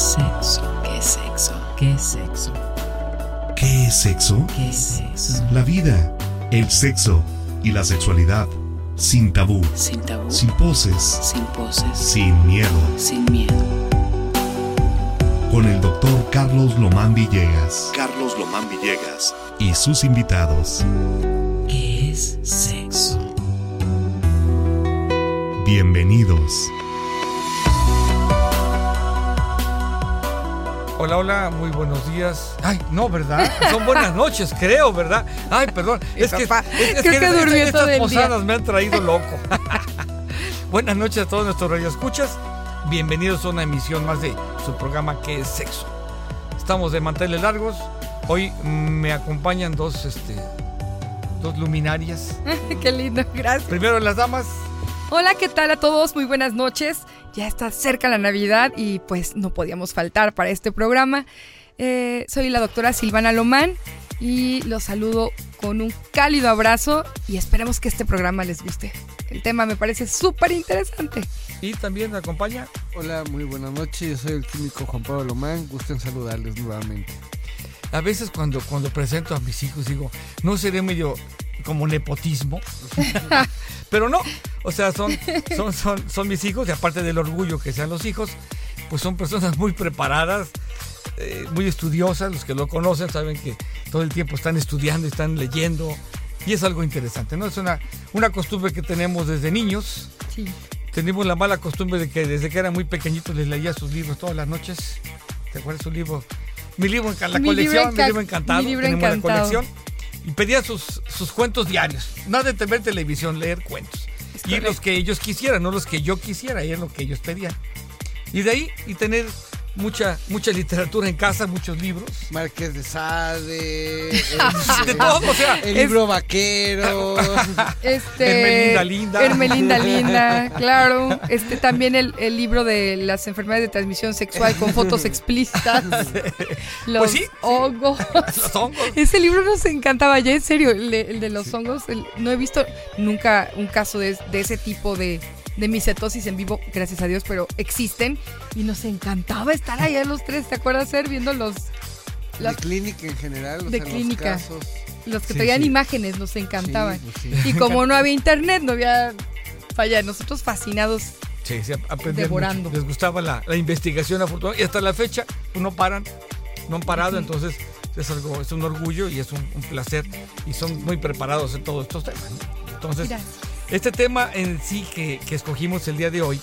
sexo? ¿Qué es sexo? ¿Qué es sexo? ¿Qué es sexo? ¿Qué es sexo? La vida, el sexo y la sexualidad. Sin tabú, Sin tabú. sin poses, Sin poses. sin miedo. Sin miedo. Con el doctor Carlos Lomán Villegas. Carlos Lomán Villegas. Y sus invitados. ¿Qué es sexo? Bienvenidos. Hola, hola, muy buenos días. Ay, no, ¿verdad? Son buenas noches, creo, ¿verdad? Ay, perdón. Es que, es- es creo que durmió estas todo el día. posadas me han traído loco. buenas noches a todos nuestros radioescuchas. Bienvenidos a una emisión más de su programa que es sexo. Estamos de manteles largos. Hoy me acompañan dos, este, dos luminarias. Qué lindo, gracias. Primero las damas. Hola, ¿qué tal a todos? Muy buenas noches. Ya está cerca la Navidad y pues no podíamos faltar para este programa. Eh, soy la doctora Silvana Lomán y los saludo con un cálido abrazo y esperemos que este programa les guste. El tema me parece súper interesante. Y también me acompaña Hola, muy buenas noches. Yo soy el químico Juan Pablo Lomán. Gusto en saludarles nuevamente. A veces cuando, cuando presento a mis hijos digo, no seré medio como nepotismo, pero no, o sea, son, son, son, son mis hijos y aparte del orgullo que sean los hijos, pues son personas muy preparadas, eh, muy estudiosas, los que lo conocen saben que todo el tiempo están estudiando, están leyendo y es algo interesante, ¿no? Es una, una costumbre que tenemos desde niños, Sí. tenemos la mala costumbre de que desde que era muy pequeñito les leía sus libros todas las noches. ¿Te acuerdas su libro? Mi libro, la Mi libro colección, mi enca- libro encantado. mi libro tenemos encantado. la colección. Y pedía sus, sus cuentos diarios. Nada de ver televisión, leer cuentos. Y los que ellos quisieran, no los que yo quisiera, es lo que ellos pedían. Y de ahí, y tener mucha, mucha literatura en casa, muchos libros. Marqués de Sade. este, De todo, o sea, El libro vaquero. Este, Hermelinda Linda. Hermelinda Linda, claro. Este también el, el libro de las enfermedades de transmisión sexual con fotos explícitas. Los Pues sí, sí. hongos. los hongos. Ese libro nos encantaba, ya en serio, el de, el de los hongos. el- no he visto nunca un caso de, de ese tipo de, de misetosis en vivo, gracias a Dios, pero existen. Y nos encantaba estar allá los tres, ¿te acuerdas, Ser? Viendo los, De clínica en general. o De sea, los clínica. casos. los que Sí, traían sí. imágenes, nos encantaban. Sí, pues sí. Y como no había internet, no había falla. Nosotros fascinados. Sí, sí, aprender Devorando. mucho. Les gustaba la, la investigación afortunadamente. Y hasta la fecha, pues, no paran, no han parado, entonces es algo, es un orgullo y es un, un placer. Y son muy preparados en todos estos temas. ¿no? Entonces, Gracias. Este tema en sí que, que escogimos el día de hoy,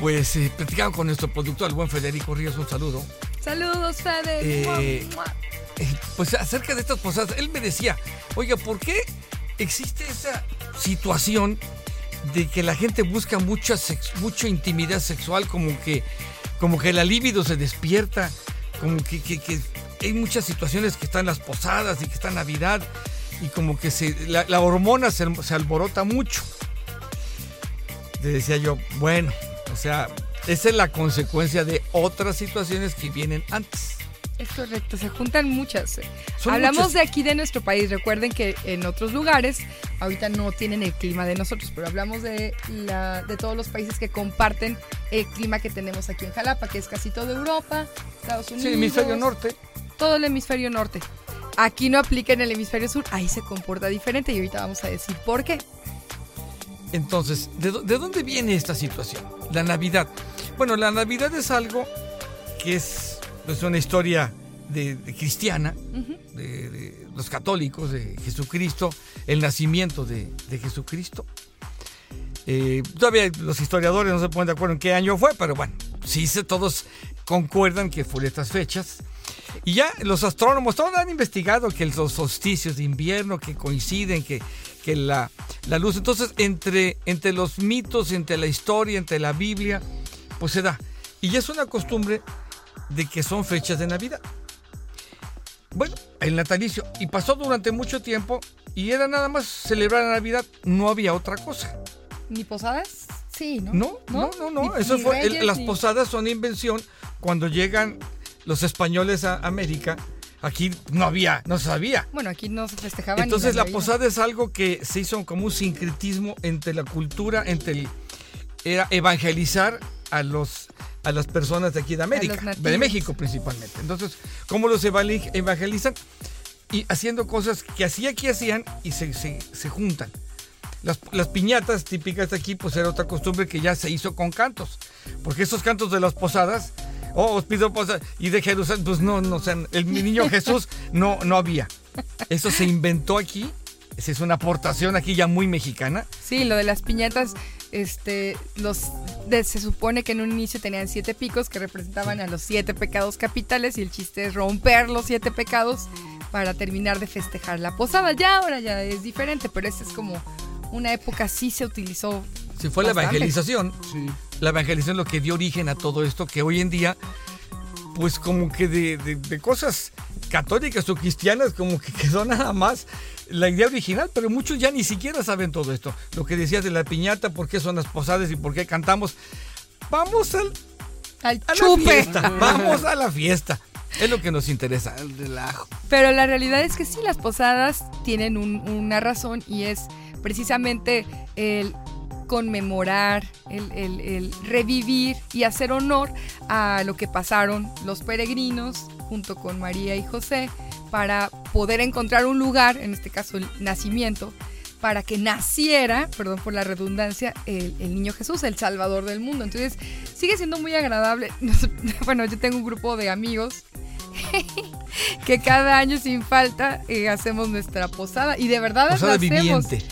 pues eh, platicamos con nuestro productor, el buen Federico Ríos, un saludo. Saludos, Fede. Eh. Eh, pues acerca de estas posadas, él me decía, oiga, ¿por qué existe esa situación de que la gente busca mucha, sex- mucha intimidad sexual, como que, como que la libido se despierta, como que, que- que hay muchas situaciones que están las posadas y que está Navidad y como que se, la, la hormona se, se alborota mucho. Le decía yo, bueno, o sea, esa es la consecuencia de otras situaciones que vienen antes. Es correcto, se juntan muchas. Son Hablamos muchas. de aquí de nuestro país. Recuerden que en otros lugares ahorita no tienen el clima de nosotros, pero hablamos de, la, de todos los países que comparten el clima que tenemos aquí en Jalapa, que es casi toda Europa, Estados Unidos. Sí, hemisferio norte. Todo el hemisferio norte. Aquí no aplica en el hemisferio sur, ahí se comporta diferente y ahorita vamos a decir por qué. Entonces, ¿de, dó- de dónde viene esta situación? La Navidad. Bueno, la Navidad es algo que es, es una historia de, de cristiana, de, de los católicos, de Jesucristo, el nacimiento de, de Jesucristo. Eh, todavía los historiadores no se ponen de acuerdo en qué año fue, pero bueno, sí se, todos concuerdan que fue de estas fechas. Y ya los astrónomos, todos han investigado que los solsticios de invierno que coinciden, que, que la, la luz. Entonces, entre, entre los mitos, entre la historia, entre la Biblia, pues se da. Y ya es una costumbre de que son fechas de Navidad. Bueno, el natalicio. Y pasó durante mucho tiempo y era nada más celebrar la Navidad, no había otra cosa. ¿Ni posadas? Sí, ¿no? No, no, no, no. Ni- Eso ni fue, el- las posadas son invención cuando llegan los españoles a América. Aquí no había, no sabía. Bueno, aquí no se festejaba Entonces la posada es algo que se hizo como un sincretismo entre la cultura, entre el, era evangelizar a los a las personas de aquí de América, de México principalmente. Entonces, ¿cómo los evangelizan? Y haciendo cosas que así aquí hacían y se, se- se juntan. Las, las piñatas típicas de aquí, pues era otra costumbre que ya se hizo con cantos. Porque esos cantos de las posadas, oh, os pido posada, y de Jerusalén, pues no, no, o sea, el niño Jesús no, no había. Eso se inventó aquí, esa es una aportación aquí ya muy mexicana. Sí, lo de las piñatas, este, los de- se supone que en un inicio tenían siete picos que representaban a los siete pecados capitales y el chiste es romper los siete pecados para terminar de festejar la posada. Ya ahora ya es diferente, pero esa es como una época sí se utilizó. Si fue la Bastante. evangelización, Sí. La evangelización lo que dio origen a todo esto, que hoy en día, pues como que de, de- de cosas católicas o cristianas, como que quedó nada más la idea original, pero muchos ya ni siquiera saben todo esto. Lo que decías de la piñata, por qué son las posadas y por qué cantamos. Vamos al, Al a la chupe. fiesta, vamos a la fiesta. Es lo que nos interesa. El del ajo. Pero la realidad es que sí, las posadas tienen un- una razón y es precisamente el conmemorar, el, el- el revivir y hacer honor a lo que pasaron los peregrinos junto con María y José para poder encontrar un lugar, en este caso el nacimiento, para que naciera, perdón por la redundancia, el, el niño Jesús, el Salvador del mundo. Entonces sigue siendo muy agradable. Bueno, yo tengo un grupo de amigos que cada año sin falta eh, hacemos nuestra posada y de verdad Posada la hacemos. viviente.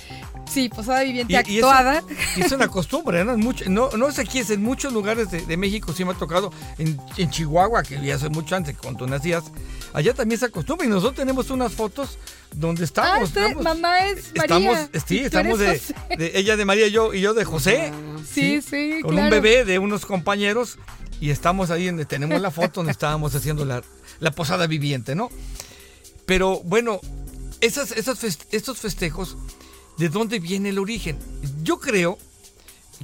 Sí, posada viviente Y- actuada. Y es una costumbre, ¿no? Mucho- no, no es aquí, es en muchos lugares de, de México, sí me ha tocado, en, en Chihuahua, que ya hace mucho antes, cuando nacías, allá también se acostumbra y nosotros tenemos unas fotos donde Ah, estamos. usted- estamos- mamá es María. Estamos, sí, estamos de, ella de María y yo, y yo de José. Sí, sí, Con claro. un bebé de unos compañeros y estamos ahí, donde tenemos la foto donde estábamos haciendo la, la posada viviente, ¿no? Pero bueno, esas, esas estos festejos, ¿de dónde viene el origen? Yo creo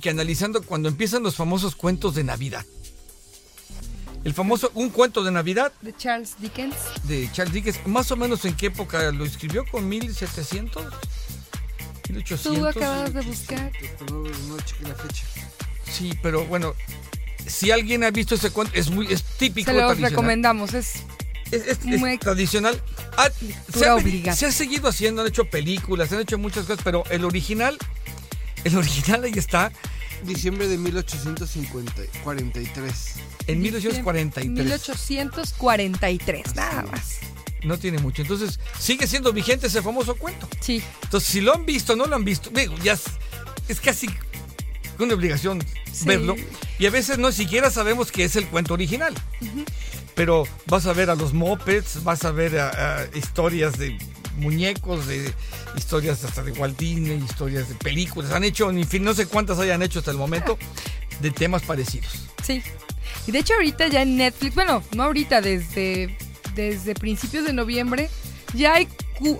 que analizando cuando empiezan los famosos cuentos de Navidad. El famoso Un cuento de Navidad De Charles Dickens. de Charles Dickens, más o menos en qué época lo escribió, con 1700, 1800. Tú acabas de buscar. Pero no, no chequé la fecha. Sí, pero bueno, si alguien ha visto ese cuento, es muy es típico Se los recomendamos. Es Es, es- es Muy- tradicional. Ah, se, ha, obligada. se ha seguido haciendo, han hecho películas, han hecho muchas cosas, pero el original, el original ahí está Diciembre de 1843. en 1943. 1843, nada más. No tiene mucho. Entonces, sigue siendo vigente ese famoso cuento. Sí. Entonces, si lo han visto, no lo han visto, digo, ya es, es casi una obligación Sí. verlo. Y a veces no siquiera sabemos que es el cuento original. Pero vas a ver a los mopeds, vas a ver a- historias de muñecos, de historias hasta de Walt Disney, historias de películas. Han hecho, en fin, no sé cuántas hayan hecho hasta el momento, de temas parecidos. Sí. Y de hecho ahorita ya en Netflix, bueno, no ahorita, desde, desde principios de noviembre, ya hay,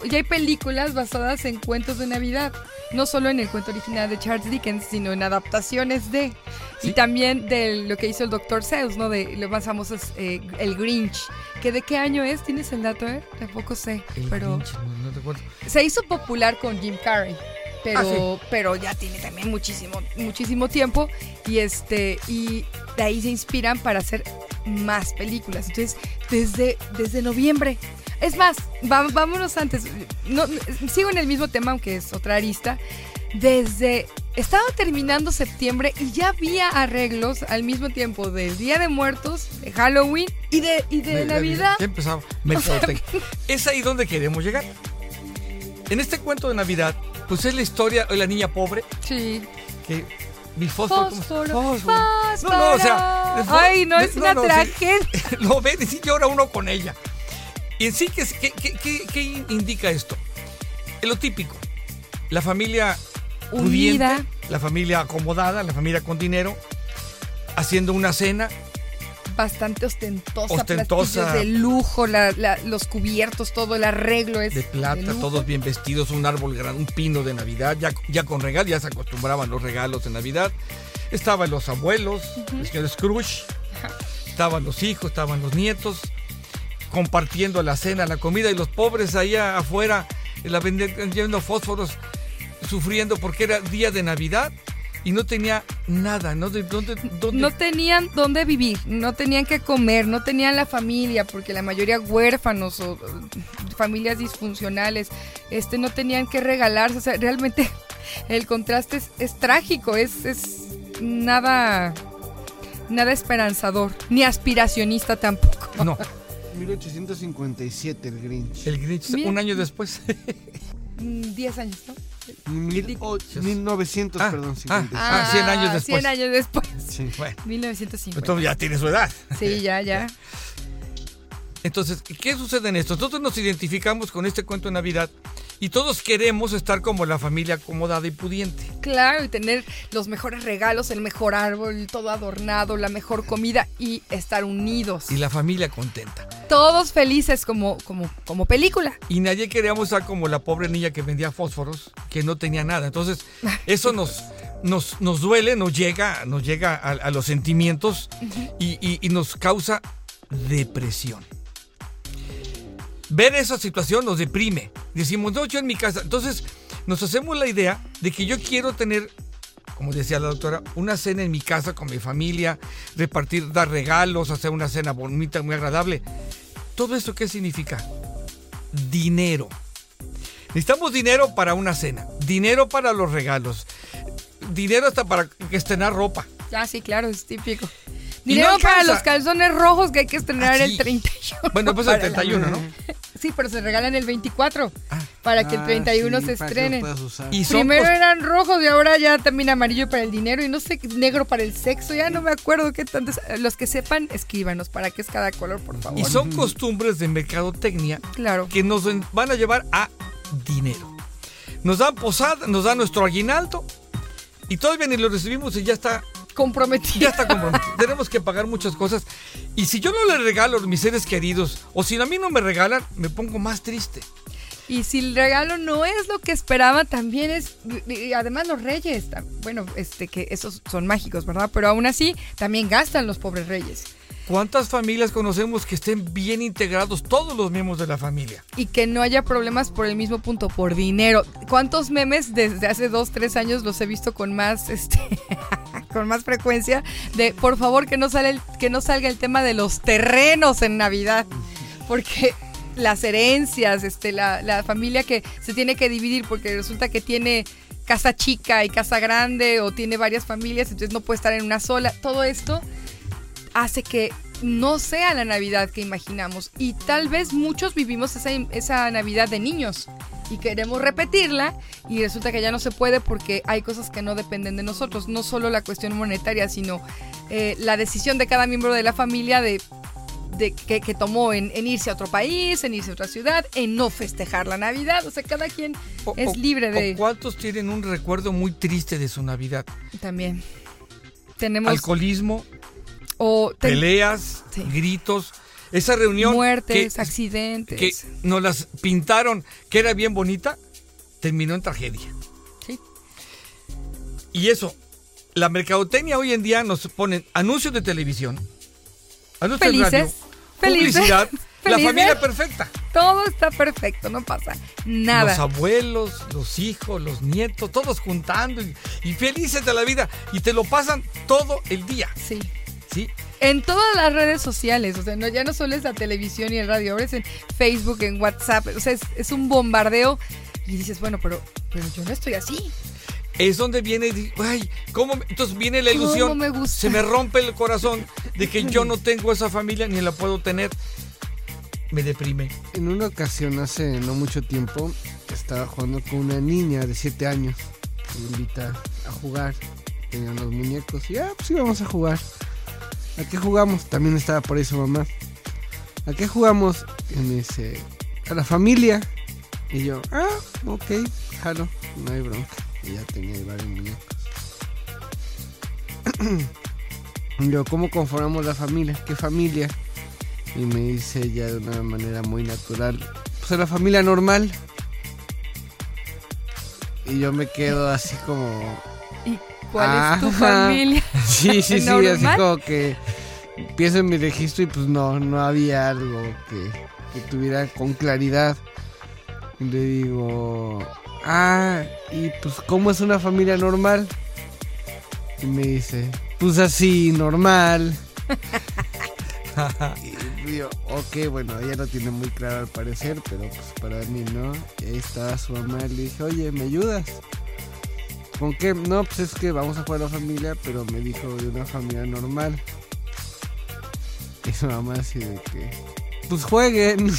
ya hay películas basadas en cuentos de Navidad. No solo en el cuento original de Charles Dickens, sino en adaptaciones de. Y Sí. también de lo que hizo el Dr. Seuss, ¿no? De lo más famoso es eh, El Grinch. ¿Que ¿De qué año es? ¿Tienes el dato, eh? Tampoco sé. El pero Grinch, no, no recuerdo. se hizo popular con Jim Carrey. Pero, Ah, pero ya tiene también muchísimo, muchísimo tiempo. Y este, y de ahí se inspiran para hacer más películas. Entonces, desde, desde noviembre. Es más, va- vámonos antes. No, sigo en el mismo tema, aunque es otra arista. Desde. Estaba terminando septiembre y ya había arreglos al mismo tiempo del Día de Muertos, de Halloween y de, y de, Navidad. Ya empezaba. Mercadotecnia. es ahí donde queremos llegar. En este cuento de Navidad, pues es la historia de la niña pobre Sí. que mi fósforo, ¿cómo se- Fósforo, fósforo. No, no, o sea. Ay, no, es no, una no, sí. tragedia. lo ven y sí llora uno con ella. Y en sí, ¿qué, qué- qué- qué- indica esto? Es lo típico. La familia Unida. pudiente, la familia acomodada, la familia con dinero, haciendo una cena, Bastante ostentosa, Ostentosa. de lujo, la- la- los cubiertos, todo el arreglo es de plata, lujo. todos bien vestidos, un árbol grande, un pino de Navidad, ya, ya con regalos, ya se acostumbraban los regalos de Navidad. Estaban los abuelos, el señor Scrooge, estaban los hijos, estaban los nietos, compartiendo la cena, la comida, y los pobres allá afuera, en la vende- vendiendo fósforos, sufriendo porque era día de Navidad. Y no tenía nada, ¿no? ¿De dónde, dónde? No tenían dónde vivir, no tenían que comer, no tenían la familia, porque la mayoría huérfanos o o familias disfuncionales, este, no tenían que regalarse. O sea, realmente el contraste es, es trágico, es, es nada, nada esperanzador, ni aspiracionista tampoco. No, 1857 el Grinch. el Grinch, Bien. un año después. Mm, Diez años, ¿no? Mil o- 1900, Ah, perdón, ah. 57. Ah, 100 años después. 100 años después. Sí. bueno, 1950. entonces ya tiene su edad. Sí, ya, ya. Entonces, ¿qué sucede en esto? Nosotros nos identificamos con este cuento de Navidad y todos queremos estar como la familia acomodada y pudiente. Claro, y tener los mejores regalos, el mejor árbol, todo adornado, la mejor comida y estar unidos. Y la familia contenta. Todos felices como, como, como película. Y nadie queríamos estar como la pobre niña que vendía fósforos, que no tenía nada. Entonces, eso nos, nos, nos duele, nos llega, nos llega a, a los sentimientos y, y- y nos causa depresión. Ver esa situación nos deprime. Decimos, no, yo en mi casa. Entonces, nos hacemos la idea de que yo quiero tener, como decía la doctora, una cena en mi casa con mi familia, repartir, dar regalos, hacer una cena bonita, muy agradable. ¿Todo esto qué significa? dinero. Necesitamos dinero para una cena, dinero para los regalos, dinero hasta para estrenar ropa. Ah, sí, claro, es típico. Y Dinero no para los calzones rojos que hay que estrenar Ah, el 31. Bueno, pues el Para la- 31, ¿no? Sí, pero se regalan el 24 Ah. para que el Ah, 31 sí, se estrenen. Y son Primero eran rojos y ahora ya también amarillo para el dinero y no sé, negro para el sexo. Ya no me acuerdo qué tantos. Los que sepan, escríbanos para qué es cada color, por favor. y son costumbres de mercadotecnia Claro. que nos van a llevar a dinero. Nos dan posada, nos dan nuestro aguinaldo y todavía ni lo recibimos y ya está Comprometido. ya está comprometido. Tenemos que pagar muchas cosas. Y si yo no le regalo a mis seres queridos, o si a mí no me regalan, me pongo más triste. Y si el regalo no es lo que esperaba, también es. y además, los reyes, bueno, este que esos son mágicos, ¿verdad? Pero aún así, también gastan los pobres reyes. ¿Cuántas familias conocemos que estén bien integrados todos los miembros de la familia? Y que no haya problemas por el mismo punto, por dinero. ¿Cuántos memes desde hace dos, tres años los he visto con más, este, con más frecuencia? De por favor que no, sale el- que no salga el tema de los terrenos en Navidad. Porque las herencias, este, la, la familia que se tiene que dividir porque resulta que tiene casa chica y casa grande o tiene varias familias, entonces no puede estar en una sola. Todo esto hace que no sea la Navidad que imaginamos. Y tal vez muchos vivimos esa, esa Navidad de niños y queremos repetirla y resulta que ya no se puede porque hay cosas que no dependen de nosotros. No solo la cuestión monetaria, sino eh, la decisión de cada miembro de la familia de, de que, que tomó en, en irse a otro país, en irse a otra ciudad, en no festejar la Navidad. O sea, cada quien O- es libre de... o ¿Cuántos tienen un recuerdo muy triste de su Navidad? También. Tenemos... Alcoholismo, o peleas, Sí. gritos, esa reunión muertes, que, accidentes. que nos las pintaron que era bien bonita, terminó en tragedia. Sí. Y eso, la mercadotecnia hoy en día nos ponen anuncios de televisión, anuncios de radio, Felices, felices, publicidad, la felices. familia perfecta. Todo está perfecto, no pasa nada. Los abuelos, los hijos, los nietos, todos juntando y, y felices de la vida. Y te lo pasan todo el día. Sí. ¿Sí? En todas las redes sociales, o sea, no, ya no solo es la televisión y el radio, ahora es en Facebook, en WhatsApp, o sea, es, es un bombardeo y dices, bueno, pero, pero yo no estoy así. Es donde viene, ay, ¿cómo? me-?" Entonces viene la ¿Cómo ilusión. me gusta? Se me rompe el corazón de que yo no tengo esa familia ni la puedo tener. Me deprime. En una ocasión, hace no mucho tiempo, estaba jugando con una niña de 7 años. Me invita a jugar. Tenía unos muñecos y, ah, pues sí, vamos a jugar. ¿A qué jugamos? También estaba por su mamá. ¿A qué jugamos? Y me dice, a la familia. Y yo, ah, ok, jalo, no hay bronca. Y ya tenía varios muñecos. Y yo, ¿cómo conformamos la familia? ¿Qué familia? Y me dice ella de una manera muy natural, pues a la familia normal. Y yo me quedo así como... ¿Y cuál es tu familia? Sí, sí, sí, así como que empiezo en mi registro y pues no, no había algo que, que tuviera con claridad. Y le digo, ah, y pues ¿cómo es una familia normal? Y me dice, pues así, normal. y yo, ok, bueno, ella lo tiene muy claro al parecer, pero pues para mí no. Y ahí estaba su mamá y le dije, oye, ¿me ayudas? ¿Con qué? No, pues es que vamos a jugar a la familia, pero me dijo de una familia normal. Y su mamá así de que, pues jueguen.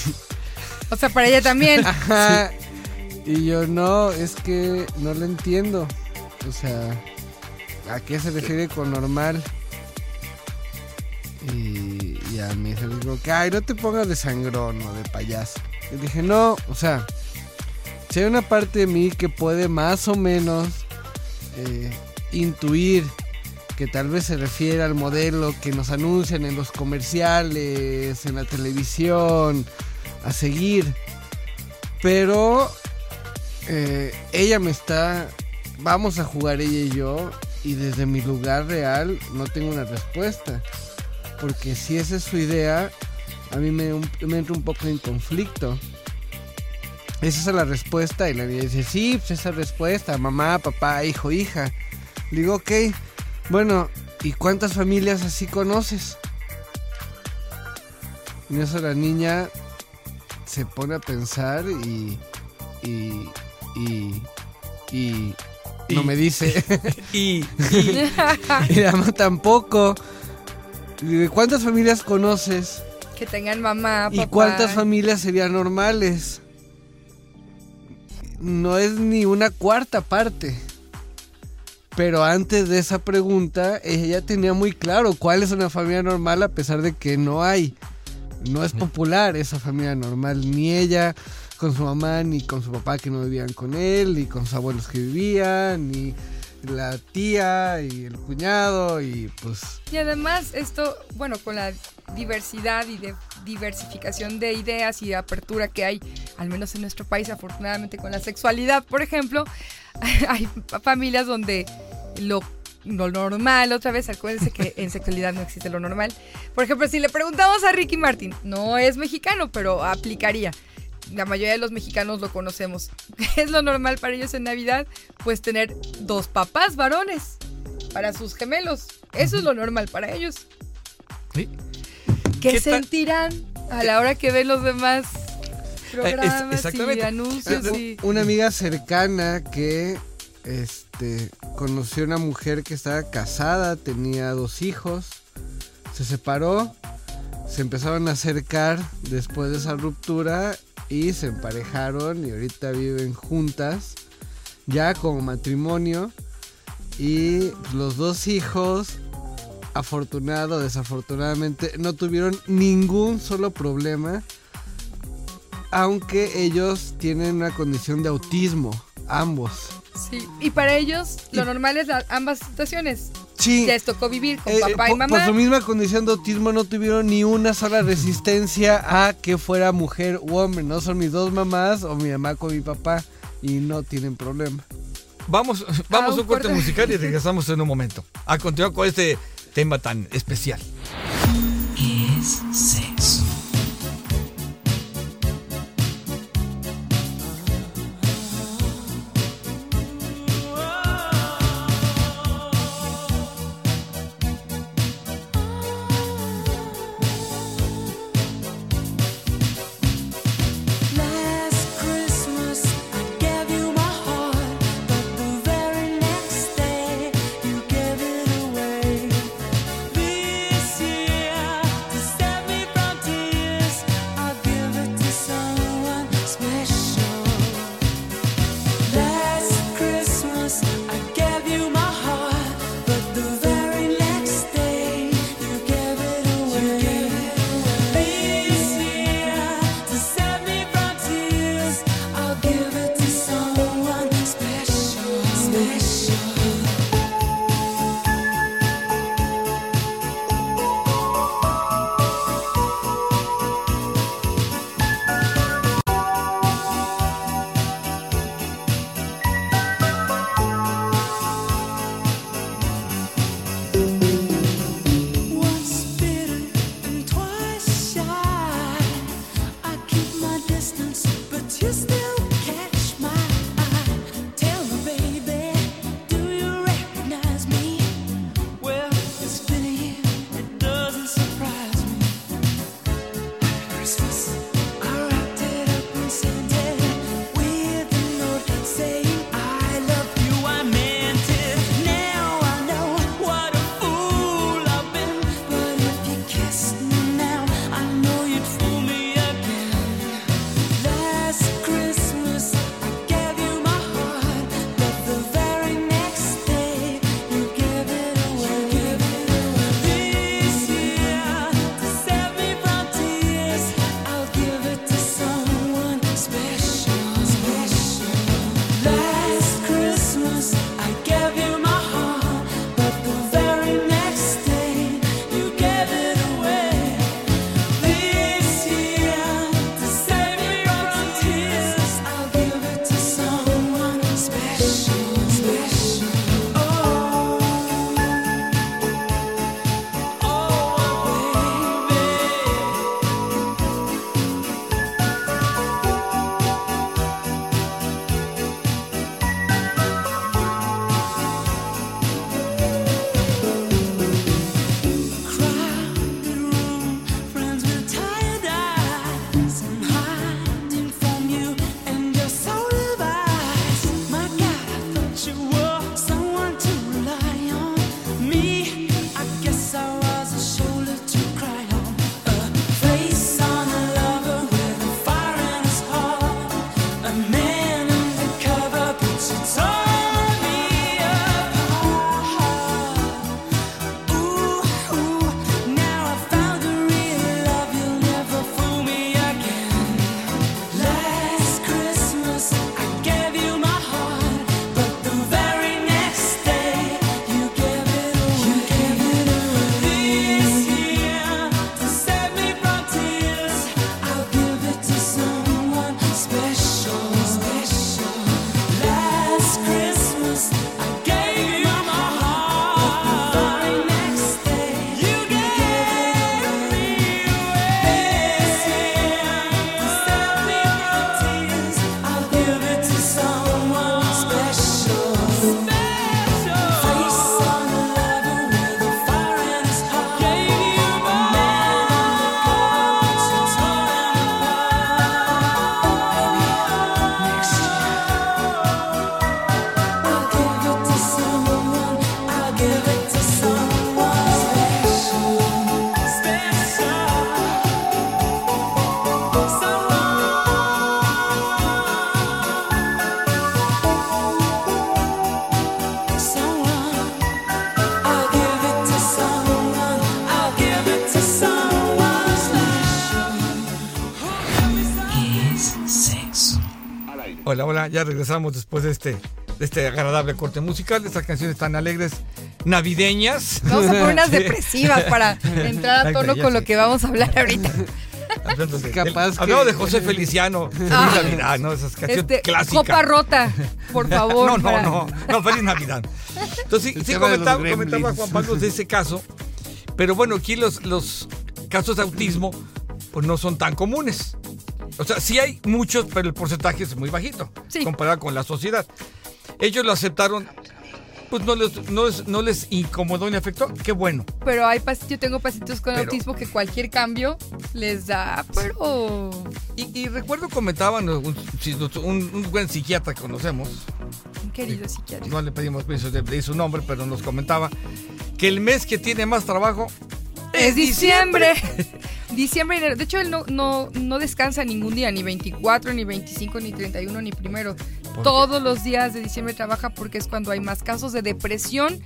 O sea, para ella también. Ajá. Y yo no, es que no lo entiendo. O sea, ¿a qué se refiere con normal? Y ya me dice, digo, que ay, no te pongas de sangrón o de payaso. Y dije, no, o sea, si hay una parte de mí que puede más o menos eh, intuir que tal vez se refiere al modelo que nos anuncian en los comerciales, en la televisión, a seguir. Pero eh, ella me está, vamos a jugar ella y yo, y desde mi lugar real no tengo una respuesta. Porque si esa es su idea, a mí me, me entra un poco en conflicto. Esa es la respuesta y la niña dice, sí, pues esa respuesta, mamá, papá, hijo, hija. Digo, ok, bueno, ¿y cuántas familias así conoces? Y eso la niña se pone a pensar y... y... y... y no me dice. Y, y- y la mamá tampoco. ¿Cuántas familias conoces? Que tengan mamá, papá. ¿Y cuántas familias serían normales? No es ni una cuarta parte. Pero antes de esa pregunta, ella ya tenía muy claro cuál es una familia normal a pesar de que no hay. No es popular esa familia normal. Ni ella con su mamá, ni con su papá que no vivían con él, ni con sus abuelos que vivían, ni la tía y el cuñado y pues... Y además esto, bueno, con la diversidad y de diversificación de ideas y de apertura que hay, al menos en nuestro país, afortunadamente con la sexualidad, por ejemplo, hay familias donde lo, lo normal, otra vez, acuérdense que en sexualidad no existe lo normal. Por ejemplo, si le preguntamos a Ricky Martin, no es mexicano, pero aplicaría. La mayoría de los mexicanos lo conocemos. ¿Qué es lo normal para ellos en Navidad? Pues tener dos papás varones para sus gemelos. Eso es lo normal para ellos. ¿sí? ¿Qué, sentirán a la hora que ven los demás programas y exactamente. anuncios? y- Una amiga cercana que este conoció una mujer que estaba casada, tenía dos hijos, se separó, se empezaron a acercar después de esa ruptura y se emparejaron y ahorita viven juntas, ya como matrimonio y los dos hijos afortunado o desafortunadamente no tuvieron ningún solo problema aunque ellos tienen una condición de autismo, ambos. sí. Y para ellos lo Y- normal es la- ambas situaciones. Sí. Les tocó vivir con eh, papá y por, por mamá. su misma condición de autismo no tuvieron ni una sola resistencia a que fuera mujer u hombre. No son mis dos mamás o mi mamá con mi papá y no tienen problema. Vamos, vamos Ah, a un corte. musical y regresamos en un momento. A continuar con este tema tan especial. ¿Qué es Hola, hola, ya regresamos después de este, de este agradable corte musical, de estas canciones tan alegres, navideñas. Vamos a poner unas Sí. depresivas para entrar a tono con lo que vamos a hablar ahorita. Hablando de, Capaz que- hablando de José Feliciano, Feliz Ah. Navidad, ¿no? Esas canciones Este, clásicas. copa rota, por favor. No, no, para- no, no, feliz Navidad. Entonces, sí, El sí comentaba, comentaba. Juan Pablo de ese caso, pero bueno, aquí los, los casos de autismo pues no son tan comunes. O sea, sí hay muchos, pero el porcentaje es muy bajito Sí. comparado con la sociedad. Ellos lo aceptaron, pues no les, no les, no les incomodó ni afectó, qué bueno. Pero hay yo tengo pacientes con Pero- autismo que cualquier cambio les da, pero Y, y recuerdo comentaban un, un- un buen psiquiatra que conocemos, querido psiquiatra. no le pedimos permiso de, su nombre, pero nos comentaba que el mes que tiene más trabajo Es diciembre. Diciembre y enero. De hecho, él no, no, no descansa ningún día, ni 24, ni 25, ni 31, ni primero. qué? Todos los días de diciembre trabaja porque es cuando hay más casos de depresión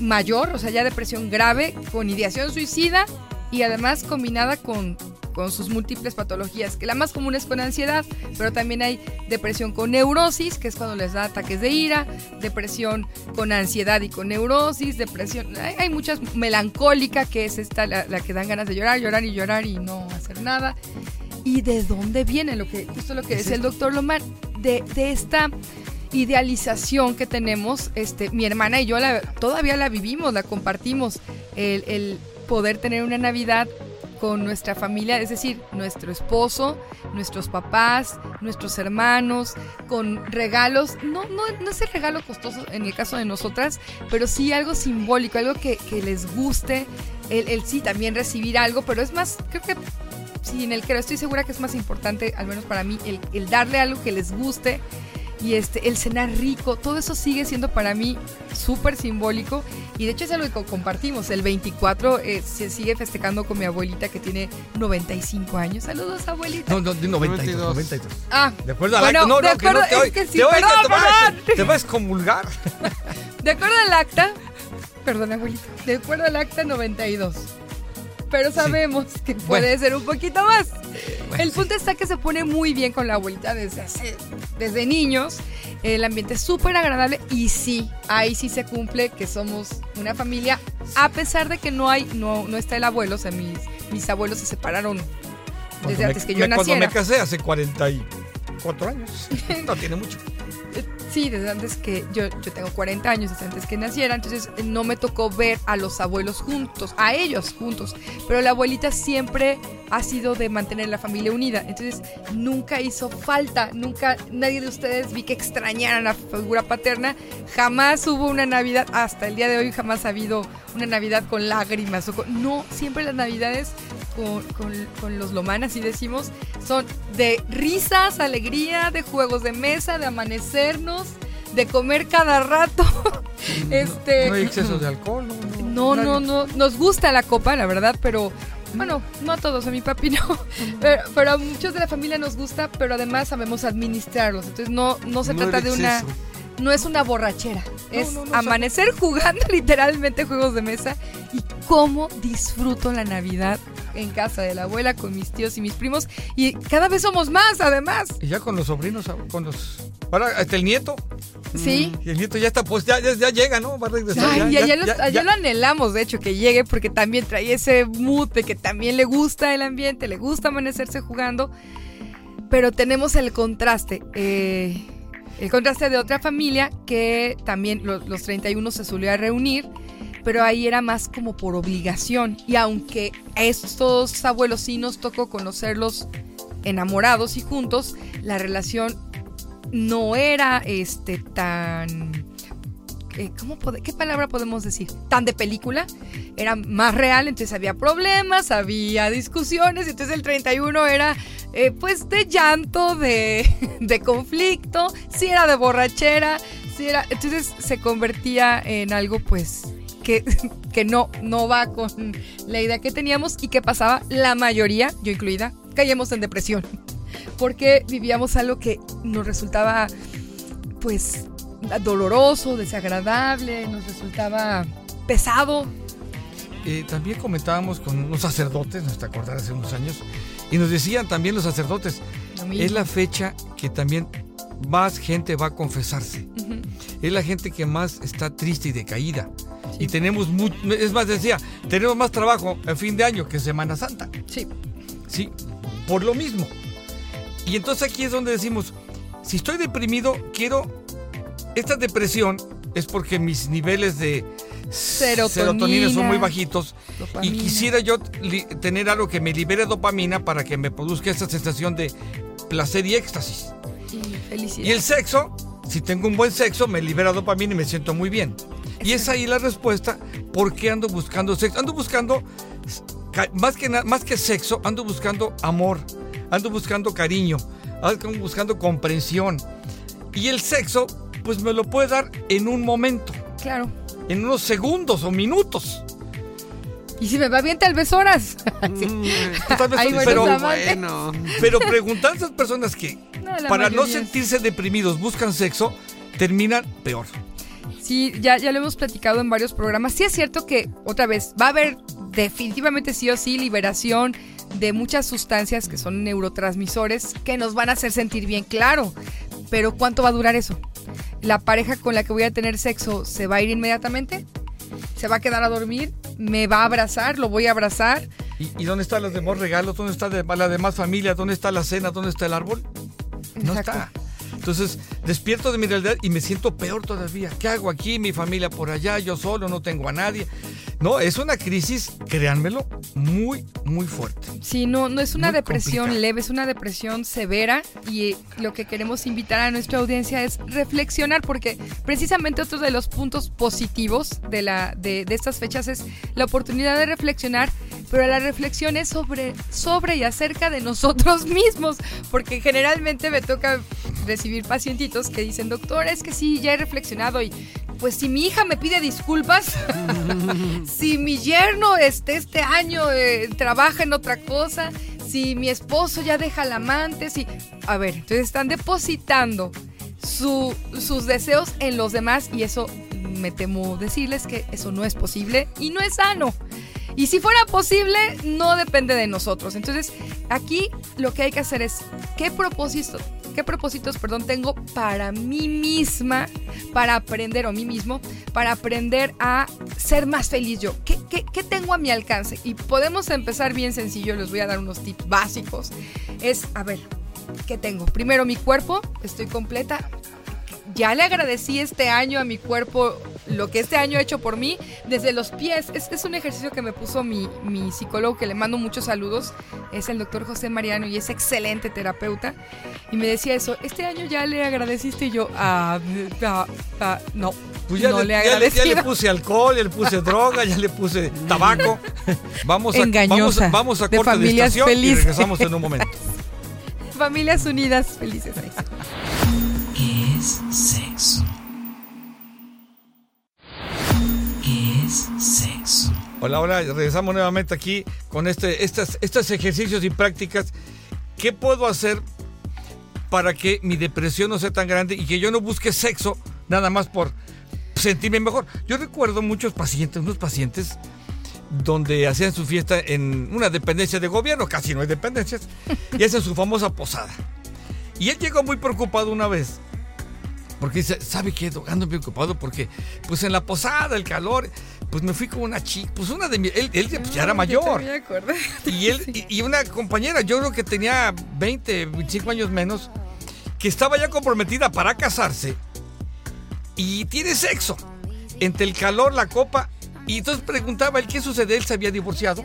mayor, o sea, ya depresión grave, con ideación suicida y además combinada con, con sus múltiples patologías, que la más común es con ansiedad, pero también hay depresión con neurosis, que es cuando les da ataques de ira, depresión con ansiedad y con neurosis, depresión, hay, hay muchas, melancólica, que es esta la, la que dan ganas de llorar, llorar y llorar y no hacer nada. ¿Y de dónde viene? Lo que, justo lo que decía el doctor Lomar, de, de esta idealización que tenemos, este, mi hermana y yo la, todavía la vivimos, la compartimos, el, el poder tener una Navidad con nuestra familia, es decir, nuestro esposo, nuestros papás, nuestros hermanos, con regalos, no, no, no es el regalo costoso en el caso de nosotras, pero sí algo simbólico, algo que, que les guste, el, el sí también recibir algo, pero es más, creo que sí, en el que estoy segura que es más importante, al menos para mí, el, el darle algo que les guste y este, el cenar rico, todo eso sigue siendo para mí súper simbólico y de hecho es algo que co- compartimos. El 24 eh, se sigue festejando con mi abuelita que tiene 95 años. Saludos, abuelita. No, no, de 92, 92. 92. Ah, De acuerdo al Bueno, acta. No, de no, que no acuerdo- te oigo. es que sí, te perdón, te vas, perdón. te vas a comulgar. de acuerdo al acta, perdón, abuelita, de acuerdo al acta 92. Pero sabemos que puede Bueno. ser un poquito más. Bueno, el sí. punto está que se pone muy bien con la abuelita desde, hace- desde niños. El ambiente es súper agradable y sí, ahí sí se cumple que somos una familia, a pesar de que no hay, no, no está el abuelo, o sea, mis, mis abuelos se separaron Cuando desde me- antes que yo me- Cuando naciera. me casé hace 44 años. No tiene mucho. Sí, desde antes que yo, yo tengo 40 años, desde antes que naciera, entonces eh, no me tocó ver a los abuelos juntos, a ellos juntos, pero la abuelita siempre ha sido de mantener la familia unida, entonces nunca hizo falta, nunca nadie de ustedes vi que extrañaran la figura paterna, jamás hubo una Navidad, hasta el día de hoy jamás ha habido una Navidad con lágrimas, o con- no, siempre las Navidades con, con- con los Loman, así decimos, son de risas, alegría, de juegos de mesa, de amanecernos, de comer cada rato. este, No hay exceso de alcohol. no, nadie- no, no, nos gusta la copa, la verdad, pero bueno, no a todos, a mi papi no, pero, pero a muchos de la familia nos gusta, pero además sabemos administrarlos, entonces no, no se No trata de una, no es una borrachera, es no, no, amanecer jugando literalmente juegos de mesa y cómo disfruto la Navidad en casa de la abuela con mis tíos y mis primos y cada vez somos más además. Y ya con los sobrinos, con los. Ahora, hasta el nieto. Sí. Y el nieto ya está, pues ya, ya, ya llega, ¿no? Va a regresar. Ay, ya, ya, los- lo anhelamos, de hecho, que llegue porque también trae ese mood de que también le gusta el ambiente, le gusta amanecerse jugando, pero tenemos el contraste, eh, el contraste de otra familia que también lo- los 31 se solía reunir, pero ahí era más como por obligación y aunque estos abuelos sí nos tocó conocerlos enamorados y juntos, la relación no era este tan eh, ¿cómo ¿qué palabra podemos decir? Tan de película, era más real, entonces había problemas, había discusiones, entonces el 31 era eh, pues de llanto, de, de conflicto, si era de borrachera, si era, entonces se convertía en algo pues que, que no, no va con la idea que teníamos y que pasaba la mayoría, yo incluida, caíamos en depresión, porque vivíamos algo que nos resultaba pues doloroso, desagradable, nos resultaba pesado. Eh, también comentábamos con unos sacerdotes, nos te acordás hace unos años, y nos decían también los sacerdotes, es la fecha que también más gente va a confesarse. Es la gente que más está triste y decaída. Y tenemos, mu- es más, decía, tenemos más trabajo en fin de año que Semana Santa. Sí. Sí, por lo mismo. Y entonces aquí es donde decimos, si estoy deprimido, quiero... Esta depresión es porque mis niveles de Serotonina, son muy bajitos y quisiera yo tener algo que me libere dopamina para que me produzca esa sensación de placer y éxtasis. Y felicidad. Y el sexo, si tengo un buen sexo, me libera dopamina y me siento muy bien. Y es ahí la respuesta, ¿por qué ando buscando sexo? Ando buscando, ca- más que, más que sexo, ando buscando amor, ando buscando cariño, ando buscando comprensión. Y el sexo, pues me lo puede dar en un momento, Claro. en unos segundos o minutos. Y si me va bien, tal vez horas. Mm, Tal vez- pero, bueno. pero preguntar a esas personas que No, para no mayoría sentirse deprimidos buscan sexo, terminan peor. Sí, ya, ya lo hemos platicado en varios programas. Sí es cierto que, otra vez, va a haber definitivamente sí o sí liberación de muchas sustancias que son neurotransmisores que nos van a hacer sentir bien, claro. Pero ¿cuánto va a durar eso? ¿La pareja con la que voy a tener sexo se va a ir inmediatamente? ¿Se va a quedar a dormir? ¿Me va a abrazar? ¿Lo voy a abrazar? ¿Y, y dónde están los demás regalos? ¿Dónde está la demás familia? ¿Dónde está la cena? ¿Dónde está el árbol? No Exacto. está. Entonces, despierto de mi realidad y me siento peor todavía. ¿Qué hago aquí? Mi familia por allá, yo solo, no tengo a nadie. No, es una crisis, créanmelo, muy, muy fuerte. Sí, no, no es una Muy depresión complicado. leve, es una depresión severa y eh, lo que queremos invitar a nuestra audiencia es reflexionar porque precisamente otro de los puntos positivos de, la, de, de estas fechas es la oportunidad de reflexionar, pero la reflexión es sobre, sobre y acerca de nosotros mismos, porque generalmente me toca recibir pacientitos que dicen, doctor, es que sí, ya he reflexionado y pues si mi hija me pide disculpas, si mi yerno este, este año eh, trabaja en otra cosa, si mi esposo ya deja al amante, si... A ver, entonces están depositando su- sus deseos en los demás y eso me temo decirles que eso no es posible y no es sano. Y si fuera posible, no depende de nosotros. Entonces, aquí lo que hay que hacer es, ¿qué propósitos, qué propósitos, perdón, tengo para mí misma, para aprender, o mí mismo, para aprender a ser más feliz yo? ¿Qué, qué, qué tengo a mi alcance? Y podemos empezar bien sencillo, les voy a dar unos tips básicos. Es, a ver, ¿qué tengo? Primero, mi cuerpo, estoy completa, ya le agradecí este año a mi cuerpo lo que este año ha hecho por mí desde los pies. Es, es un ejercicio que me puso mi, mi psicólogo, que le mando muchos saludos. Es el doctor José Mariano y es excelente terapeuta. Y me decía eso, este año ya le agradeciste y yo, ah, ah, ah, no. Pues ya, no le, le, ya le- ya le agradecido. puse alcohol, ya le puse droga, ya le puse tabaco. Vamos a, Engañosa, vamos, vamos a corte de familias estación y felices. regresamos en un momento. Familias unidas, felices. ¿Qué es sexo? Es sexo? Hola, hola, regresamos nuevamente aquí con este, estas, estos ejercicios y prácticas. ¿Qué puedo hacer para que mi depresión no sea tan grande y que yo no busque sexo nada más por sentirme mejor? Yo recuerdo muchos pacientes, unos pacientes donde hacían su fiesta en una dependencia de gobierno, casi no hay dependencias, y hacen su famosa posada. Y él llegó muy preocupado una vez porque dice, ¿sabe qué? Ando preocupado porque, pues en la posada, el calor, pues me fui con una chica, pues una de mi, él, él pues, ya era mayor. Y él, y, y una compañera, yo creo que tenía 20, 25 años menos, que estaba ya comprometida para casarse y tiene sexo. Entre el calor, la copa, y entonces preguntaba él qué sucede, él se había divorciado.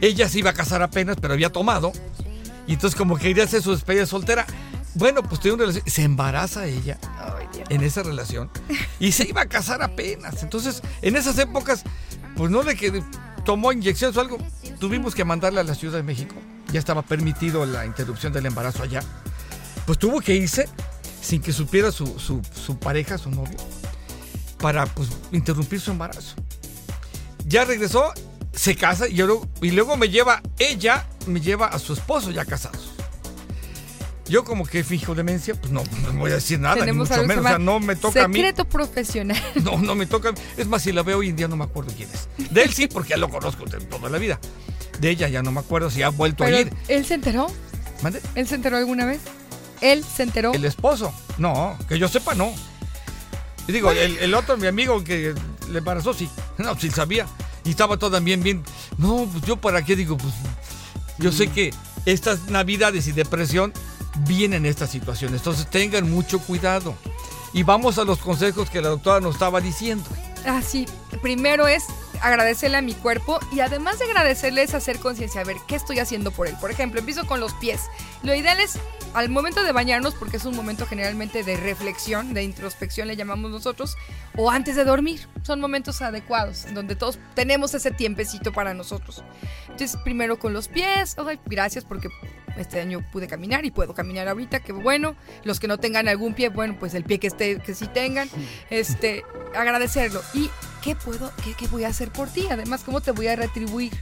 Ella se iba a casar apenas, pero había tomado. Y entonces como quería hacer su despedida soltera. Bueno, pues tuvo una relación. Se embaraza ella en esa relación. Y se iba a casar apenas. Entonces, en esas épocas, pues no le quedó, tomó inyecciones o algo. Tuvimos que mandarla a la Ciudad de México. Ya estaba permitido la interrupción del embarazo allá. Pues tuvo que irse sin que supiera su, su- su pareja, su novio, para pues, interrumpir su embarazo. Ya regresó, se casa y, luego, y luego me lleva, ella me lleva a su esposo ya casados. Yo como que fijo demencia, pues no, no voy a decir nada, ni mucho menos. O sea, no me toca a mí. Secreto profesional. No, no me toca. Es más, si la veo hoy en día no me acuerdo quién es. De él sí, porque ya lo conozco de toda la vida. De ella ya no me acuerdo si ha vuelto Pero, a ir. ¿Él se enteró? ¿Mande? ¿Él se enteró alguna vez? Él se enteró. El esposo. No, que yo sepa, no. Y digo, el, el otro, mi amigo que le embarazó, sí. No, sí sabía. Y estaba todo también bien. No, pues yo para qué digo, pues yo sé que estas navidades y depresión vienen estas situaciones. Entonces tengan mucho cuidado. Y vamos a los consejos que la doctora nos estaba diciendo. Ah, sí. Primero es agradecerle a mi cuerpo y además de agradecerle es hacer conciencia, a ver, ¿qué estoy haciendo por él? Por ejemplo, empiezo con los pies. Lo ideal es al momento de bañarnos, porque es un momento generalmente de reflexión, de introspección le llamamos nosotros, o antes de dormir. Son momentos adecuados, donde todos tenemos ese tiempecito para nosotros. Entonces, primero con los pies, Ay, gracias porque este año pude caminar y puedo caminar ahorita, qué bueno. Los que no tengan algún pie, bueno, pues el pie que esté, que sí tengan, este, agradecerlo. ¿Y qué puedo, qué, qué voy a hacer por ti? Además, ¿cómo te voy a retribuir?